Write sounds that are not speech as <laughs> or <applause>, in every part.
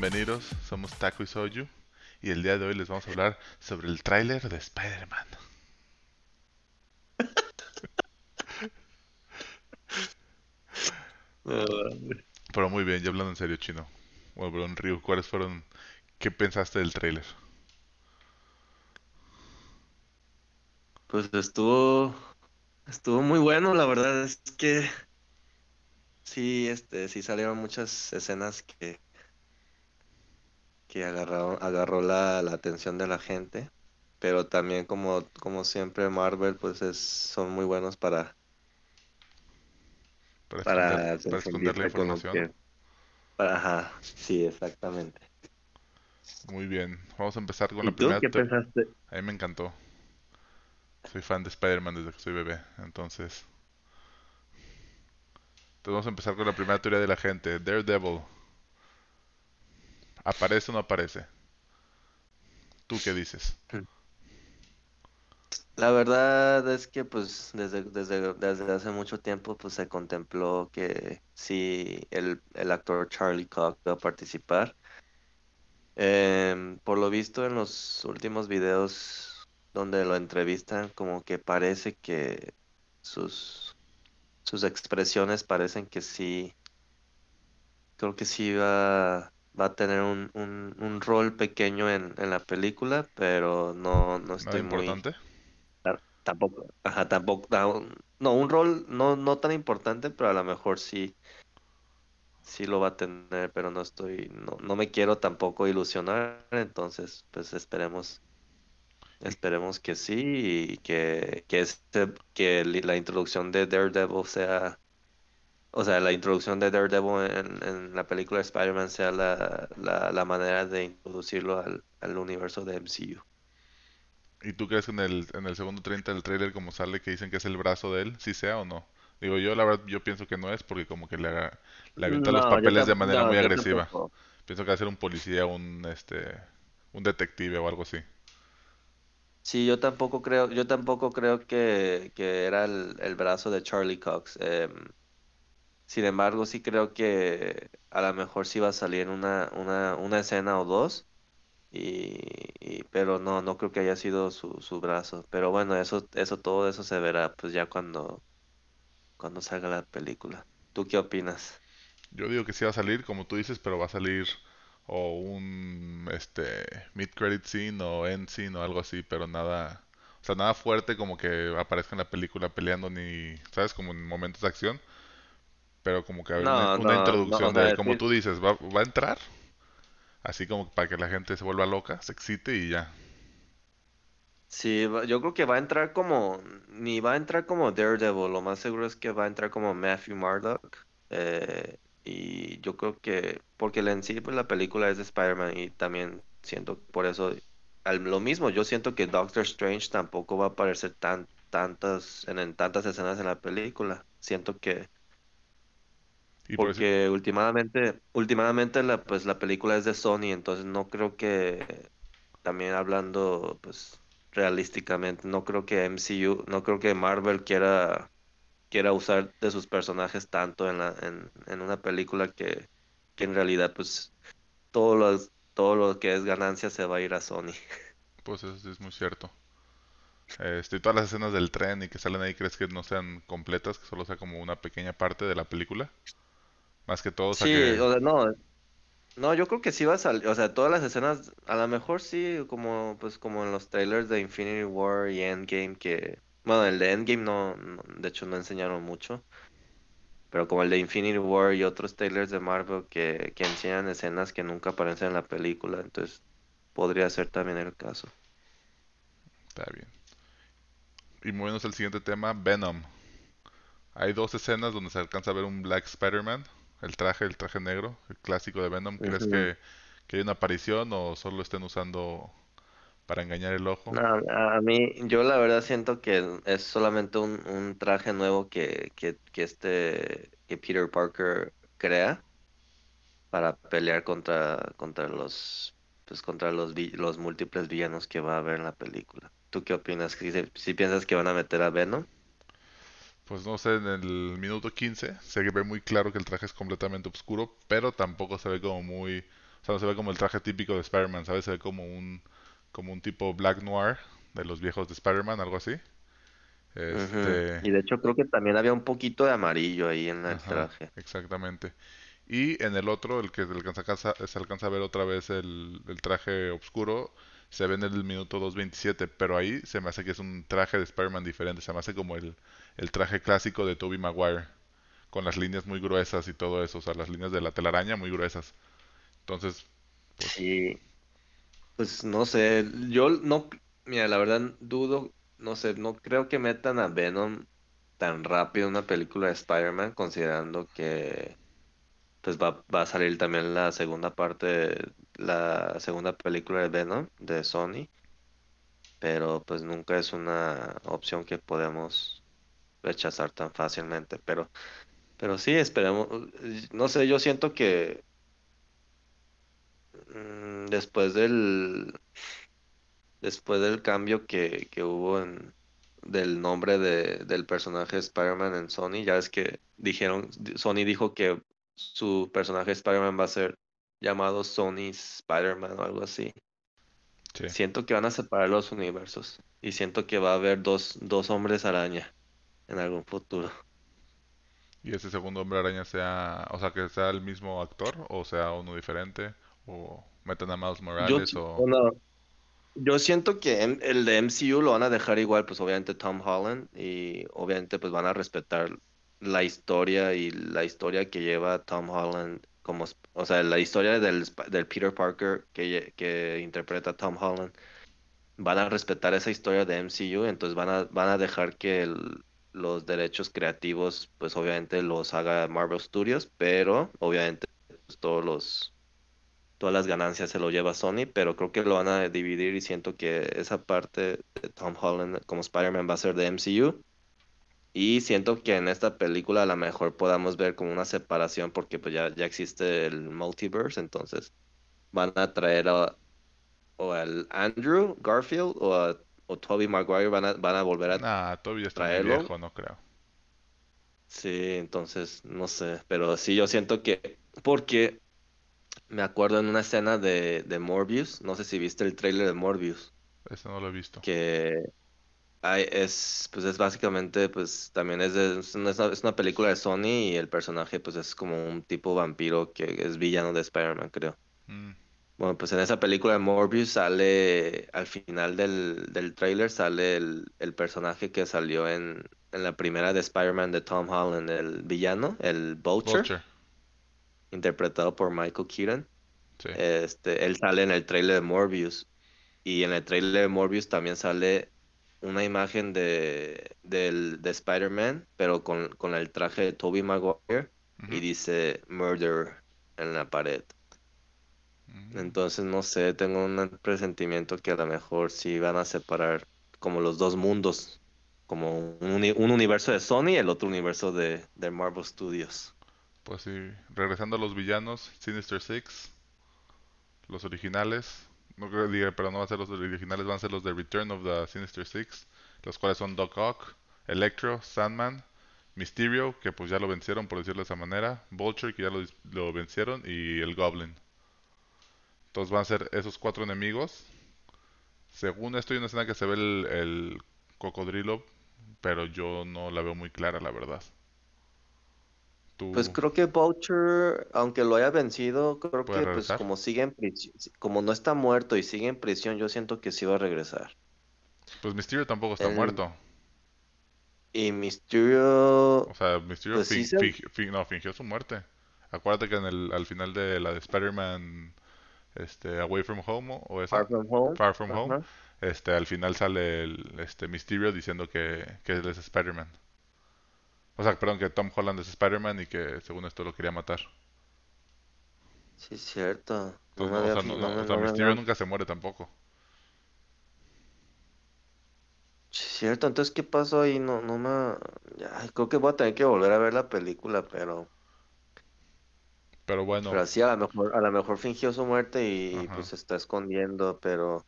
bienvenidos. Somos Taco y Soyu y el día de hoy les vamos a hablar sobre el tráiler de Spider-Man. <laughs> Pero muy bien, ya hablando en serio, chino. Bueno, pero en Ryu, ¿cuáles fueron? ¿Qué pensaste del tráiler? Pues estuvo estuvo muy bueno, la verdad es que sí, este, sí salieron muchas escenas que que agarró, agarró la, la atención de la gente, pero también como, como siempre Marvel pues es, son muy buenos para Para para esconder, para esconder la información. que para, ajá, sí, exactamente. Muy bien, vamos a empezar con ¿Y la tú primera. qué pensaste? A mí me encantó. Soy fan de Spider-Man desde que soy bebé, entonces. Entonces vamos a empezar con la primera teoría de la gente. Daredevil. ¿Aparece o no aparece? ¿Tú qué dices? La verdad es que pues desde, desde, desde hace mucho tiempo pues se contempló que sí el, el actor Charlie Cox va a participar. Em, por lo visto en los últimos videos donde lo entrevistan como que parece que sus, sus expresiones parecen que sí, creo que sí va, va a tener un, un, un rol pequeño en, en la película, pero no, no ¿Nada estoy muy... importante? Ta- Tampoco, ajá, tampoco, no, un rol no, no tan importante, pero a lo mejor sí, sí lo va a tener, pero no estoy, no, no me quiero tampoco ilusionar, entonces, pues esperemos, esperemos que sí y que, que este, que la introducción de Daredevil sea, o sea, la introducción de Daredevil en, en la película de Spider-Man sea la, la, la manera de introducirlo al, al universo de MCU. ¿Y tú crees que en el, en el segundo 30 del trailer como sale que dicen que es el brazo de él, si sea o no? Digo, yo la verdad yo pienso que no es porque como que le, haga- le avienta los No, yo papeles de manera no, muy agresiva. tampoco. Pienso que va a ser un policía, un este un detective o algo así. Sí, yo tampoco creo, yo tampoco creo que, que era el, el brazo de Charlie Cox. Em, sin embargo, sí creo que a lo mejor sí va a salir una, una, una escena o dos. Y, pero no, no creo que haya sido su, su brazo. Pero bueno, eso, eso, todo eso se verá pues ya cuando, cuando salga la película. ¿Tú qué opinas? Yo digo que sí va a salir, como tú dices, pero va a salir o un este mid credit scene o end scene o algo así, pero nada, o sea, nada fuerte como que aparezca en la película peleando ni, ¿sabes? Como en momentos de acción, pero como que una, No, una no, no, introducción de, como tú dices, va, va a entrar, así como para que la gente se vuelva loca, se excite y ya. Sí, yo creo que va a entrar como, ni va a entrar como Daredevil, lo más seguro es que va a entrar como Matthew Murdock. eh, y yo creo que, porque en sí pues, la película es de Spider-Man y también siento por eso, al- lo mismo, yo siento que Doctor Strange tampoco va a aparecer tan, tantas, en, en tantas escenas en la película. Siento que, Y por eso, porque últimamente, últimamente la, pues la película es de Sony, entonces no creo que también hablando, pues, realísticamente, no creo que MCU, no creo que Marvel quiera, quiera usar de sus personajes tanto en la, en, en una película que, que en realidad, pues, todo lo, todo lo que es ganancia se va a ir a Sony. <laughs> pues eso es muy cierto. Este, todas las escenas del tren y que salen ahí, ¿crees que no sean completas, que solo sea como una pequeña parte de la película? Más que todo, o sea Sí, que o sea, no, no, yo creo que sí va a salir, o sea, todas las escenas, a lo mejor sí, como, pues, como en los trailers de Infinity War y Endgame, que, bueno, el de Endgame no, no- de hecho no enseñaron mucho. Pero como el de Infinity War y otros trailers de Marvel que, que enseñan escenas que nunca aparecen en la película, entonces podría ser también el caso. está bien. Y moviéndonos al siguiente tema, Venom. Hay dos escenas donde se alcanza a ver un Black Spider-Man, el traje, el traje negro, el clásico de Venom. ¿Crees que, que hay una aparición o solo estén usando para engañar el ojo? No, a mí, yo la verdad siento que es solamente un, un traje nuevo que, que, que este, que Peter Parker crea para pelear contra, contra los, pues contra los, múltiples villanos que va a haber en la película. ¿Tú qué opinas? ¿Si, si piensas que van a meter a Venom? Pues no sé, en el minuto 15 se ve muy claro que el traje es completamente oscuro, pero tampoco se ve como muy O sea, no se ve como el traje típico de Spider-Man, ¿sabes? Se ve como un, como un tipo Black Noir de los viejos de Spider-Man, algo así. Este, Y de hecho creo que también había un poquito de amarillo ahí en el ajá, traje. exactamente. Y en el otro, el que se alcanza, se alcanza a ver otra vez el, el traje oscuro, se ve en el minuto 2.27, pero ahí se me hace que es un traje de Spider-Man diferente, se me hace como el, el traje clásico de Tobey Maguire, con las líneas muy gruesas y todo eso, o sea, las líneas de la telaraña muy gruesas. Entonces, pues, Sí, pues no sé, yo no, mira, la verdad dudo, no sé, no creo que metan a Venom tan rápido en una película de Spider-Man, considerando que pues va, va a salir también la segunda parte, la segunda película de Venom de Sony, pero pues nunca es una opción que podemos rechazar tan fácilmente, pero, pero sí, esperemos, no sé, yo siento que mm, después del Después del cambio que, que hubo en, del nombre de, del personaje de Spider-Man en Sony, ya es que dijeron, Sony dijo que su personaje Spider-Man va a ser llamado Sony Spider-Man o algo así. sí. Siento que van a separar los universos y siento que va a haber dos, dos hombres araña en algún futuro. Y ese segundo hombre araña sea, o sea, que sea el mismo actor, o sea, uno diferente, o metan a Miles Morales, o... bueno, Yo siento que el de MCU lo van a dejar igual, pues obviamente Tom Holland y obviamente pues van a respetar la historia y la historia que lleva Tom Holland como, o sea, la historia del, del Peter Parker que, que interpreta Tom Holland. Van a respetar esa historia de MCU, entonces van a, van a dejar que el- los derechos creativos pues obviamente los haga Marvel Studios, pero obviamente pues, todos los todas las ganancias se lo lleva Sony, pero creo que lo van a dividir y siento que esa parte de Tom Holland como Spider-Man va a ser de MCU. Y siento que en esta película a lo mejor podamos ver como una separación porque pues ya, ya existe el multiverse, entonces van a traer a, o al Andrew Garfield o a o Tobey Maguire van a, van a volver a Nah, Toby está muy traerlo. viejo, no creo. Sí, entonces no sé, pero sí yo siento que porque me acuerdo en una escena de, de Morbius, no sé si viste el tráiler de Morbius. Ese no lo he visto. que hay, es, pues es básicamente, pues también es, de- es una, es una película de Sony y el personaje pues es como un tipo vampiro que es villano de Spider-Man, creo. Mm, Bueno, pues en esa película de Morbius sale, al final del, del tráiler sale el, el personaje que salió en, en la primera de Spider-Man de Tom Holland, el villano, el Vulture, Vulture, interpretado por Michael Keaton. sí. Este, él sale en el tráiler de Morbius. Y en el tráiler de Morbius también sale una imagen de, del, de Spider-Man, pero con, con el traje de Tobey Maguire y dice Murder en la pared. Entonces, no sé, tengo un presentimiento que a lo mejor sí van a separar como los dos mundos, como un, uni- un universo de Sony y el otro universo de, de Marvel Studios. Pues sí, regresando a los villanos, Sinister Six, los originales, no creo que diga, pero no van a ser los originales, van a ser los de Return of the Sinister Six, los cuales son Doc Ock, Electro, Sandman, Mysterio, que pues ya lo vencieron por decirlo de esa manera, Vulture, que ya lo, lo vencieron, y el Goblin. Entonces van a ser esos cuatro enemigos. Según esto hay una escena que se ve el, el cocodrilo, pero yo no la veo muy clara, la verdad. Pues ¿Tú creo que Boucher, aunque lo haya vencido, creo que pues como sigue en prisión, como no está muerto y sigue en prisión, yo siento que sí va a regresar. Pues Mysterio tampoco está El, muerto. y Mysterio, O sea, Mysterio pues sí fin- se, fingi- fin- no, fingió su muerte. Acuérdate que en el, al final de la de Spider-Man este, Away from Home o Far esa, From Home, Far From Home, este, al final sale el este, Mysterio diciendo que, que él es Spider-Man. O sea, perdón, que Tom Holland es Spider-Man y que según esto lo quería matar. Sí, es cierto. Entonces, no, o sea, no, no o Mysterio nunca se muere tampoco. Sí, es cierto. Entonces, ¿qué pasó ahí? No, no me, ay, creo que voy a tener que volver a ver la película, pero, Pero bueno, pero así a lo mejor, a lo mejor fingió su muerte y ajá. pues se está escondiendo, pero,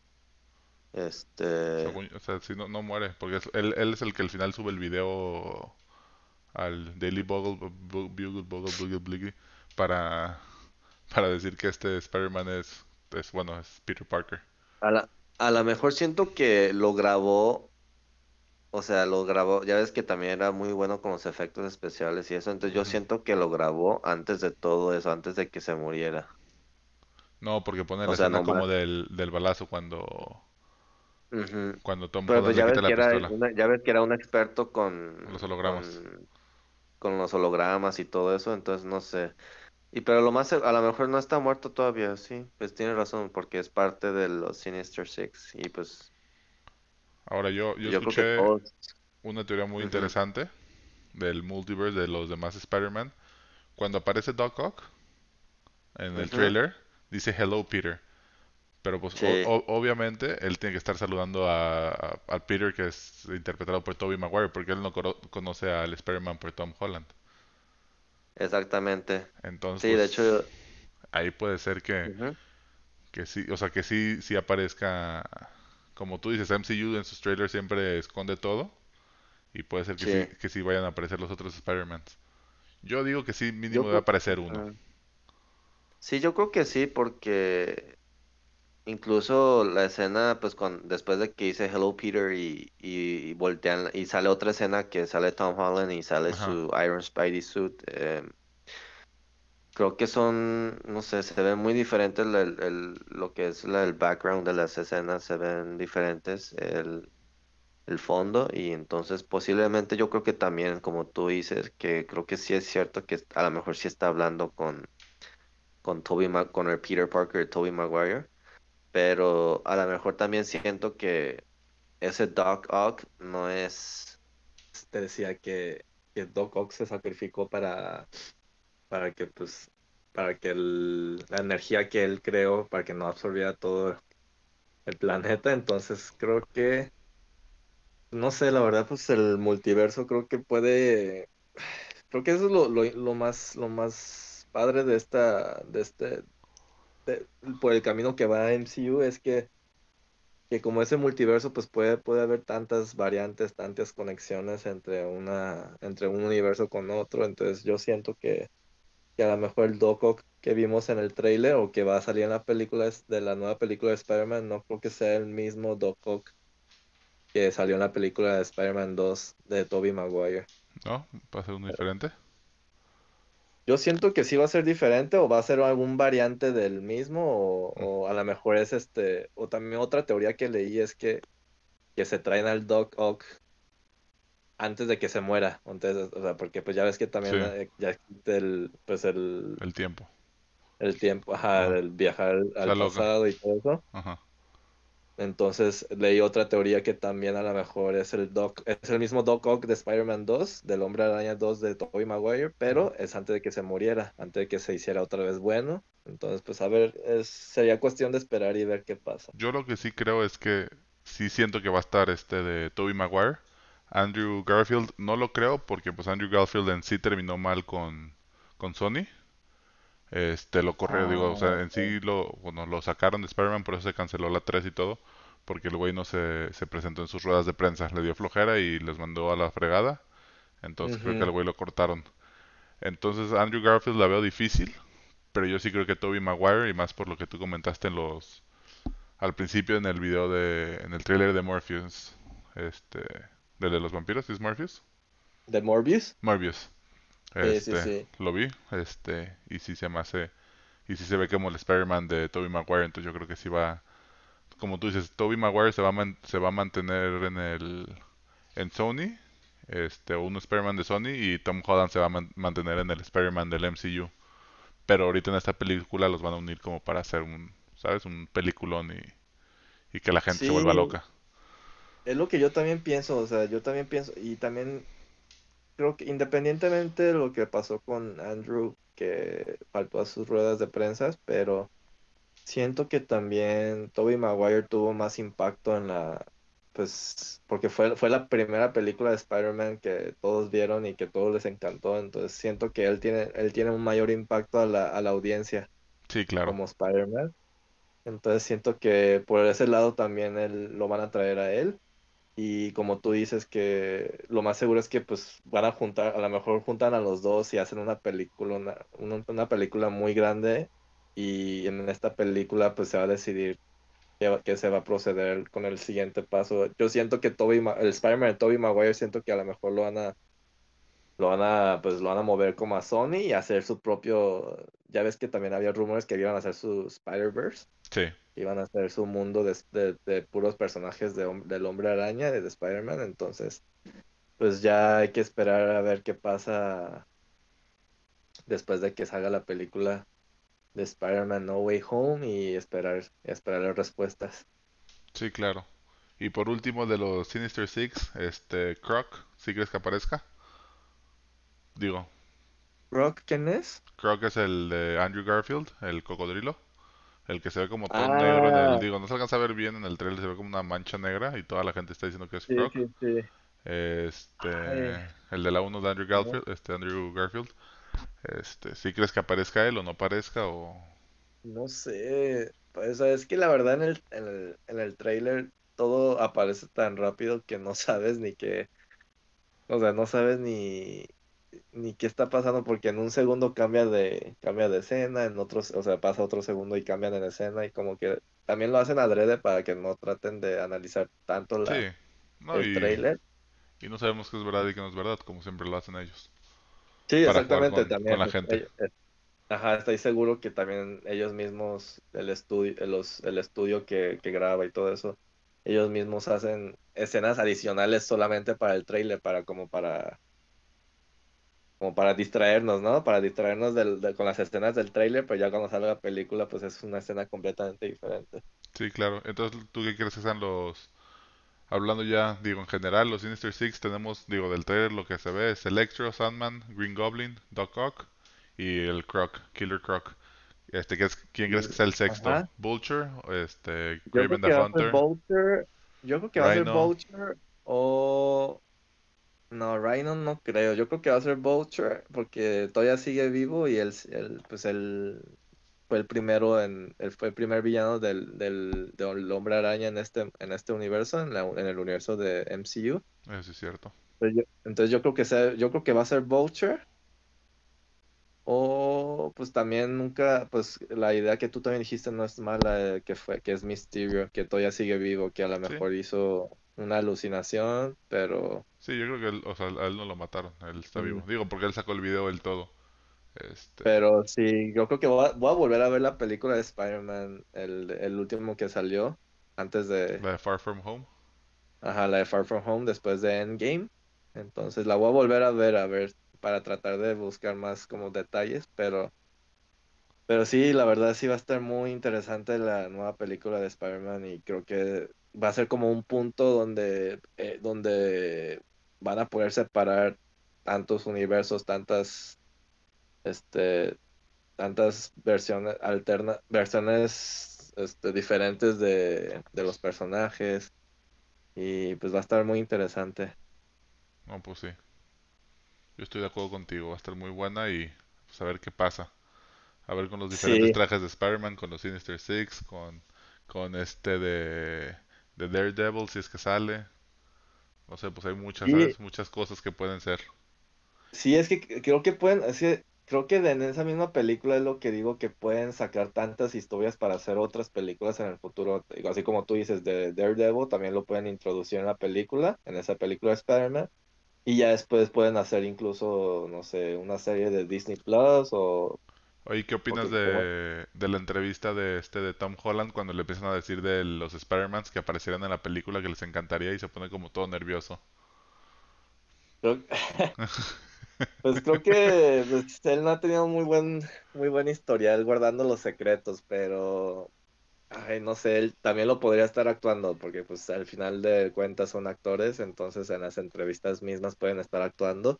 este, Según, o sea, si no, no muere, porque es- él, él es el que al final sube el video al Daily Bugle, Bu- Bugle, Bugle, Bugle, Bugle, para, para decir que este Spider-Man es, es, bueno, es Peter Parker. A la, a lo mejor siento que lo grabó, o sea, lo grabó, ya ves que también era muy bueno con los efectos especiales y eso, entonces yo siento que lo grabó antes de todo eso, antes de que se muriera. No, porque pone la O sea, escena nomás. como del, del balazo cuando, Ujú. cuando Tom Pero pues ya ves que era una- ya ves que era un experto con, Los hologramas. con, con los hologramas y todo eso, entonces no sé. Y pero lo más, a lo mejor no está muerto todavía, sí, pues tiene razón, porque es parte de los Sinister Six y pues Ahora yo, yo escuché una teoría muy interesante del multiverse de los demás Spider-Man. Cuando aparece Doc Ock en el trailer, dice Hello Peter. Pero pues o- Sí, o- obviamente él tiene que estar saludando a, Peter que es interpretado por Tobey Maguire porque él no conoce al Spider-Man por Tom Holland. exactamente. Entonces Sí, de hecho, pues ahí puede ser que, que sí, o sea que sí, sí aparezca, como tú dices, MCU en sus trailers siempre esconde todo y puede ser que sí, sí. que sí vayan a aparecer los otros Spider-Mans. Yo digo que sí, mínimo debe creo, aparecer uno. ujú. Sí, yo creo que sí, porque incluso la escena, pues con, después de que dice Hello Peter y, y, y voltean, y sale otra escena que sale Tom Holland y sale Ajá. su Iron Spidey suit, eh, creo que son, no sé, se ven muy diferentes el, el- lo que es la- el background de las escenas, se ven diferentes el, el fondo, y entonces posiblemente yo creo que también, como tú dices, que creo que sí es cierto que a lo mejor sí está hablando con con Tobey Ma- con el Peter Parker de Tobey Maguire, pero a lo mejor también siento que ese Doc Ock no es, te decía que, que Doc Ock se sacrificó para, para que pues, para que el- la energía que él creó, para que no absorbiera todo el planeta, entonces creo que, no sé, la verdad, pues el multiverso creo que puede, creo que eso es lo, lo, lo más, lo más padre de esta, de este, por el camino que va MCU es que, que como ese multiverso pues puede, puede haber tantas variantes, tantas conexiones entre una, entre un universo con otro, entonces yo siento que, que a lo mejor el Doc Ock que vimos en el trailer o que va a salir en la película de la nueva película de Spider-Man, no creo que sea el mismo Doc Ock que salió en la película de Spider-Man 2 de Tobey Maguire. ¿No? ¿Va a ser uno diferente? Yo siento que sí va a ser diferente o va a ser algún variante del mismo o, Mm. o a lo mejor es este, o también otra teoría que leí es que, que se traen al Doc Ock antes de que se muera. Entonces, o sea, porque pues ya ves que también Sí, eh, ya existe el, pues el, el tiempo. el tiempo, ajá, Ajá. el viajar al pasado y todo eso. Ajá. Entonces leí otra teoría que también a lo mejor es el Doc, es el mismo Doc Ock de Spider-Man 2, del Hombre Araña 2 de Tobey Maguire, pero es antes de que se muriera, antes de que se hiciera otra vez bueno. Entonces, pues a ver, es, sería cuestión de esperar y ver qué pasa. Yo lo que sí creo es que sí siento que va a estar este de Tobey Maguire. Andrew Garfield no lo creo porque pues Andrew Garfield en sí terminó mal con, con Sony. Este lo corrió, Ah, digo, o sea, en ok. sí lo, bueno, lo sacaron de Spider-Man, por eso se canceló la 3 y todo, porque el güey no se, se presentó en sus ruedas de prensa, le dio flojera y les mandó a la fregada, entonces creo que al güey lo cortaron. Entonces Andrew Garfield la veo difícil, pero yo sí creo que Tobey Maguire y más por lo que tú comentaste en los al principio en el video de en el trailer de Morpheus, este, de los vampiros, ¿sí ¿es Morpheus? ¿De Morbius? Morbius. Sí, sí, Este, sí. lo vi, este, y sí se me hace, y sí se ve como el Spider-Man de Tobey Maguire, entonces yo creo que sí va, como tú dices, Tobey Maguire se va a, man- se va a mantener en el, en Sony, este, un Spider-Man de Sony, y Tom Holland se va a man- mantener en el Spider-Man del MCU. Pero ahorita en esta película los van a unir como para hacer un, ¿sabes? Un peliculón y, y que la gente se vuelva loca. Es lo que yo también pienso, o sea, yo también pienso, y también creo que independientemente de lo que pasó con Andrew, que faltó a sus ruedas de prensa, pero siento que también Tobey Maguire tuvo más impacto en la, pues, porque fue, fue la primera película de Spider-Man que todos vieron y que todos les encantó, entonces siento que él tiene, él tiene un mayor impacto a la, a la audiencia Sí, claro. como Spider-Man, entonces siento que por ese lado también él, lo van a traer a él. Y como tú dices que lo más seguro es que pues van a juntar, a lo mejor juntan a los dos y hacen una película, una, una, una película muy grande y en esta película pues se va a decidir qué, qué se va a proceder con el siguiente paso. Yo siento que Tobey, Ma- el Spider-Man de Tobey Maguire siento que a lo mejor lo van a lo van a pues lo van a mover como a Sony y hacer su propio ya ves que también había rumores que iban a hacer su Spider-Verse, Sí, iban a hacer su mundo de, de- de puros personajes de, del Hombre Araña, de, de Spider-Man, entonces pues ya hay que esperar a ver qué pasa después de que salga la película de Spider-Man No Way Home y esperar, esperar las respuestas. sí, claro. Y por último de los Sinister Six, este Croc, ¿sí crees que aparezca? Digo, ¿Rock quién es? Croc es el de Andrew Garfield, el cocodrilo, el que se ve como todo Ah. negro en el, digo, no se alcanza a ver bien en el trailer, se ve como una mancha negra y toda la gente está diciendo que es Sí, Croc. sí, sí. Este, Ay. el de la 1 de Andrew Garfield, este Andrew Garfield. Este, ¿sí crees que aparezca él o no aparezca o No sé, pues es que la verdad en el, en el, en el trailer todo aparece tan rápido que no <laughs> sabes ni qué, o sea, no sabes ni, ni qué está pasando porque en un segundo cambia de, cambia de escena, en otros, o sea, pasa otro segundo y cambian en escena y como que también lo hacen adrede para que no traten de analizar tanto la, Sí, no, el y, trailer. y no sabemos qué es verdad y qué no es verdad, como siempre lo hacen ellos. Sí, para exactamente, con- también. con la gente. ellos- eh, Ajá, estoy seguro que también ellos mismos, el estudio, los, el estudio que, que graba y todo eso, ellos mismos hacen escenas adicionales solamente para el trailer, para como para como para distraernos, ¿no? Para distraernos del, de- con las escenas del trailer, pero ya cuando sale la película, pues es una escena completamente diferente. Sí, claro. Entonces, ¿tú qué crees que sean los... Hablando ya, digo, en general, los Sinister Six tenemos, digo, del trailer lo que se ve es Electro, Sandman, Green Goblin, Doc Ock y el Croc, Killer Croc. Este, ¿qué es- ¿quién crees que sea el sexto? Ajá. Vulture, este, Yo creo Craven que the Hunter. Vulture, yo creo que va a ser. Vulture o... No, Rhino no creo, yo creo que va a ser Vulture porque todavía sigue vivo y él, él, pues él fue el primero en, él fue el primer villano del, del, del Hombre Araña en este, en este universo, en, la- en el universo de MCU. Eso es cierto. Entonces yo, entonces yo creo que sea, yo creo que va a ser Vulture. O pues también nunca, pues la idea que tú también dijiste no es mala, eh, que fue, que es Mysterio, que todavía sigue vivo, que a lo Sí. mejor hizo una alucinación, pero Sí, yo creo que él, o sea, a él no lo mataron, él está Mm. vivo. Digo, porque él sacó el video del todo. Este, pero sí, yo creo que voy a, voy a volver a ver la película de Spider-Man, el, el último que salió, antes de, la de Far From Home. ajá, la de Far From Home, después de Endgame. Entonces la voy a volver a ver, a ver, para tratar de buscar más como detalles, pero Pero sí, la verdad sí va a estar muy interesante la nueva película de Spider-Man y creo que va a ser como un punto donde, eh, donde van a poder separar tantos universos, tantas, este, tantas versiones alternas, versiones, este, diferentes de, de los personajes y pues va a estar muy interesante. No, pues sí. Yo estoy de acuerdo contigo, va a estar muy buena y pues a ver qué pasa. A ver con los diferentes Sí. trajes de Spider-Man, con los Sinister Six, con, con este de, de Daredevil, si es que sale. No sé, pues hay muchas, Sí. ¿sabes? Muchas cosas que pueden ser. Sí, es que creo que pueden, es que creo que en esa misma película es lo que digo, que pueden sacar tantas historias para hacer otras películas en el futuro. Así como tú dices de Daredevil, también lo pueden introducir en la película, en esa película de Spider-Man. Y ya después pueden hacer incluso, no sé, una serie de Disney Plus o... Oye, ¿qué opinas de, de la entrevista de este de Tom Holland cuando le empiezan a decir de los Spider-Mans que aparecieran en la película que les encantaría y se pone como todo nervioso? creo- <laughs> Pues creo que pues, él no ha tenido muy buen, muy buen historial guardando los secretos, pero ay, no sé, él también lo podría estar actuando, porque pues al final de cuentas son actores, entonces en las entrevistas mismas pueden estar actuando.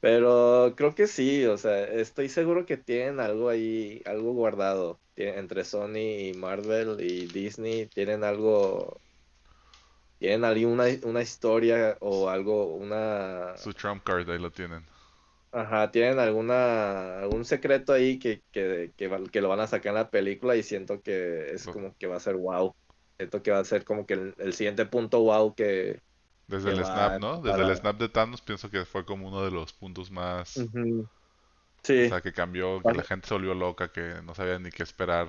Pero creo que sí, o sea, estoy seguro que tienen algo ahí, algo guardado. Tienen- entre Sony y Marvel y Disney tienen algo, tienen ahí una, una historia o algo, una, Su trump card, ahí lo tienen. Ajá, tienen alguna, algún secreto ahí que, que, que, que lo van a sacar en la película y siento que es como que va a ser wow. Siento que va a ser como que el, el siguiente punto wow que... Desde el snap, ¿no? Desde el snap de Thanos pienso que fue como uno de los puntos más, Ujú. O sea, que cambió, que la gente se volvió loca, que no sabía ni qué esperar.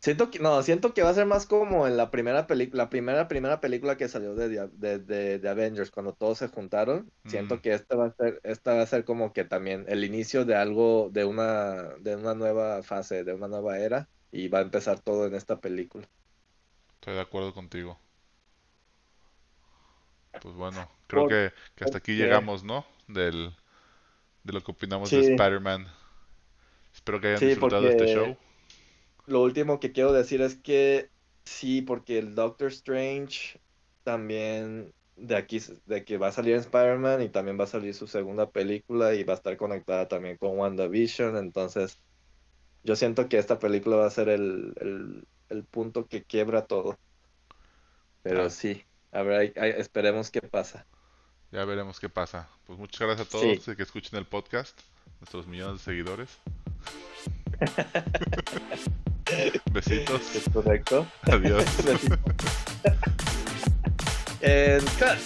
Siento que, no, siento que va a ser más como en la primera película, la primera, primera película que salió de, de, de, Avengers, cuando todos se juntaron. Siento que esta va a ser, esta va a ser como que también el inicio de algo, de una, de una nueva fase, de una nueva era, y va a empezar todo en esta película. Estoy de acuerdo contigo. Pues bueno, creo que, hasta aquí llegamos, ¿no? Del, de lo que opinamos de Spider-Man. Espero que hayan disfrutado este show lo último que quiero decir es que sí, porque el Doctor Strange también de aquí de que va a salir en Spider-Man y también va a salir su segunda película y va a estar conectada también con WandaVision, entonces yo siento que esta película va a ser el, punto que quiebra todo. Pero ah. sí, a ver, esperemos qué pasa. Ya veremos qué pasa. Pues muchas gracias a todos que escuchen el podcast, nuestros millones de seguidores. <laughs> Besitos. Es correcto. Adiós. <laughs> Besitos. And <laughs> cut.